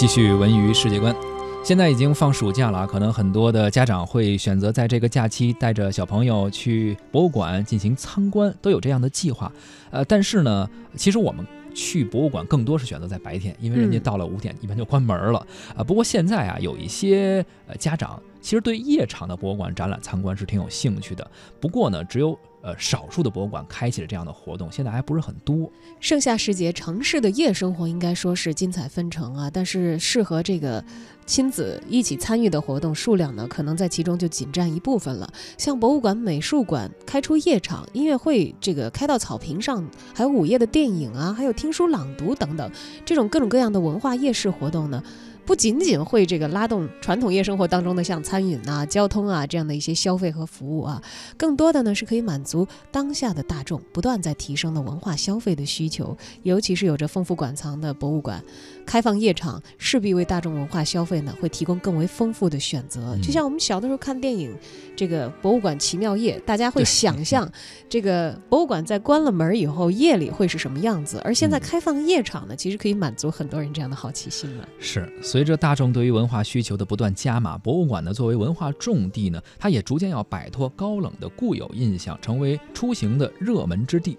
继续文娱世界观。现在已经放暑假了，可能很多的家长会选择在这个假期带着小朋友去博物馆进行参观，都有这样的计划。呃，但是呢，其实我们去博物馆更多是选择在白天，因为人家到了五点一般就关门了啊。不过现在啊，有一些呃家长其实对夜场的博物馆展览参观是挺有兴趣的。不过呢，只有呃，少数的博物馆开启了这样的活动，现在还不是很多。盛夏时节，城市的夜生活应该说是精彩纷呈啊，但是适合这个亲子一起参与的活动数量呢，可能在其中就仅占一部分了。像博物馆、美术馆开出夜场，音乐会这个开到草坪上，还有午夜的电影啊，还有听书朗读等等，这种各种各样的文化夜市活动呢。不仅仅会这个拉动传统夜生活当中的像餐饮啊、交通啊这样的一些消费和服务啊，更多的呢是可以满足当下的大众不断在提升的文化消费的需求，尤其是有着丰富馆藏的博物馆，开放夜场势必为大众文化消费呢会提供更为丰富的选择。就像我们小的时候看电影，这个博物馆奇妙夜，大家会想象这个博物馆在关了门以后夜里会是什么样子，而现在开放夜场呢，其实可以满足很多人这样的好奇心了。是，所以。随着大众对于文化需求的不断加码，博物馆呢作为文化重地呢，它也逐渐要摆脱高冷的固有印象，成为出行的热门之地。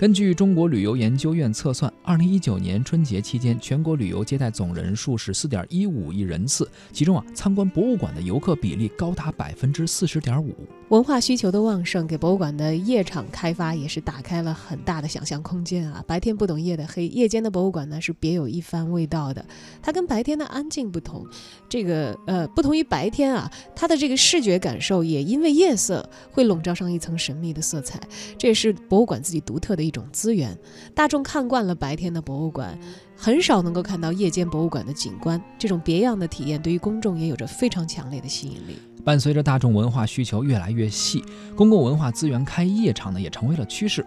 根据中国旅游研究院测算，二零一九年春节期间，全国旅游接待总人数是四点一五亿人次，其中啊，参观博物馆的游客比例高达百分之四十点五。文化需求的旺盛，给博物馆的夜场开发也是打开了很大的想象空间啊！白天不懂夜的黑，夜间的博物馆呢是别有一番味道的。它跟白天的安静不同，这个呃，不同于白天啊，它的这个视觉感受也因为夜色会笼罩上一层神秘的色彩，这也是博物馆自己独特的。一种资源，大众看惯了白天的博物馆，很少能够看到夜间博物馆的景观。这种别样的体验，对于公众也有着非常强烈的吸引力。伴随着大众文化需求越来越细，公共文化资源开夜场呢也成为了趋势。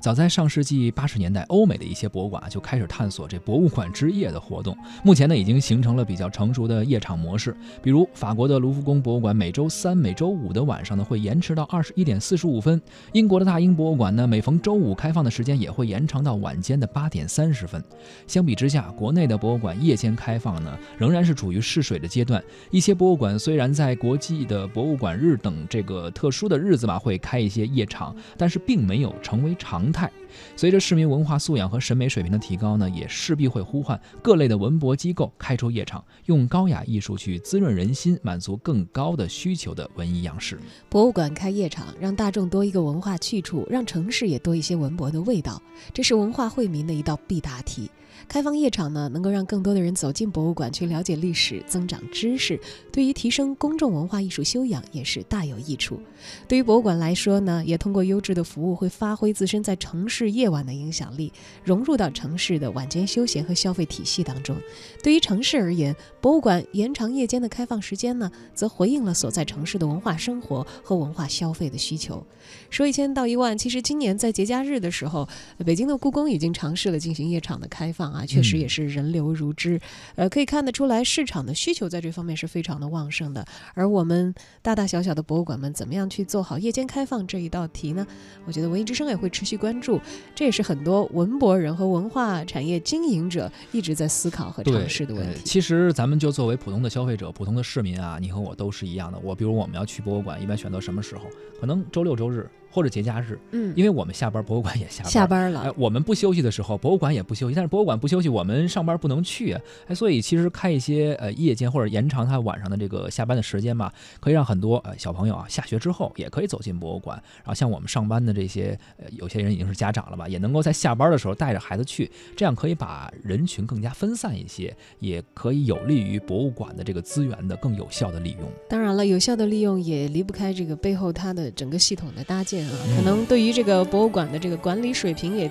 早在上世纪八十年代，欧美的一些博物馆就开始探索这博物馆之夜的活动。目前呢，已经形成了比较成熟的夜场模式。比如法国的卢浮宫博物馆，每周三、每周五的晚上呢会延迟到二十一点四十五分；英国的大英博物馆呢，每逢周五开放的时间也会延长到晚间的八点三十分。相比之下，国内的博物馆夜间开放呢仍然是处于试水的阶段。一些博物馆虽然在国际的博物馆日等这个特殊的日子吧，会开一些夜场，但是并没有成为常态。随着市民文化素养和审美水平的提高呢，也势必会呼唤各类的文博机构开出夜场，用高雅艺术去滋润人心，满足更高的需求的文艺样式。博物馆开夜场，让大众多一个文化去处，让城市也多一些文博的味道，这是文化惠民的一道必答题。开放夜场呢，能够让更多的人走进博物馆去了解历史、增长知识，对于提升公众文化艺术修养也是大有益处。对于博物馆来说呢，也通过优质的服务，会发挥自身在城市夜晚的影响力，融入到城市的晚间休闲和消费体系当中。对于城市而言，博物馆延长夜间的开放时间呢，则回应了所在城市的文化生活和文化消费的需求。说一千道一万，其实今年在节假日的时候，北京的故宫已经尝试了进行夜场的开放。啊，确实也是人流如织，呃，可以看得出来市场的需求在这方面是非常的旺盛的。而我们大大小小的博物馆们怎么样去做好夜间开放这一道题呢？我觉得文艺之声也会持续关注，这也是很多文博人和文化产业经营者一直在思考和尝试的问题。其实咱们就作为普通的消费者、普通的市民啊，你和我都是一样的。我比如我们要去博物馆，一般选择什么时候？可能周六周日。或者节假日，嗯，因为我们下班，博物馆也下下班了。哎，我们不休息的时候，博物馆也不休息。但是博物馆不休息，我们上班不能去啊。哎，所以其实开一些呃夜间或者延长他晚上的这个下班的时间吧，可以让很多呃小朋友啊下学之后也可以走进博物馆。然后像我们上班的这些呃有些人已经是家长了吧，也能够在下班的时候带着孩子去，这样可以把人群更加分散一些，也可以有利于博物馆的这个资源的更有效的利用。当然了，有效的利用也离不开这个背后它的整个系统的搭建啊，可能对。于这个博物馆的这个管理水平也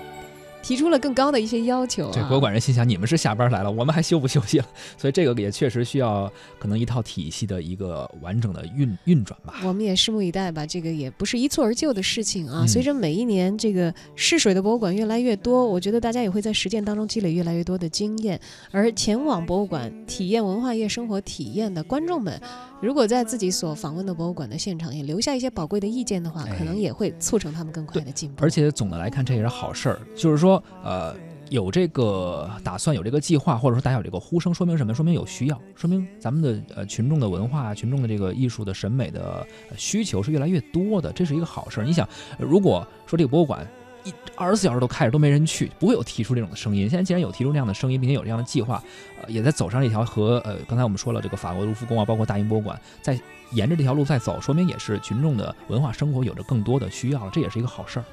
提出了更高的一些要求。这博物馆人心想：你们是下班来了，我们还休不休息了？所以这个也确实需要可能一套体系的一个完整的运运转吧。我们也拭目以待吧。这个也不是一蹴而就的事情啊。随着每一年这个试水的博物馆越来越多，我觉得大家也会在实践当中积累越来越多的经验。而前往博物馆体验文化夜生活体验的观众们。如果在自己所访问的博物馆的现场也留下一些宝贵的意见的话，可能也会促成他们更快的进步。而且总的来看，这也是好事儿，就是说，呃。有这个打算，有这个计划，或者说大家有这个呼声，说明什么？说明有需要，说明咱们的呃群众的文化、群众的这个艺术的审美的需求是越来越多的，这是一个好事儿。你想，如果说这个博物馆一二十四小时都开着，都没人去，不会有提出这种的声音。现在既然有提出这样的声音，并且有这样的计划，呃，也在走上这条和呃，刚才我们说了，这个法国卢浮宫啊，包括大英博物馆，在沿着这条路在走，说明也是群众的文化生活有着更多的需要，这也是一个好事儿。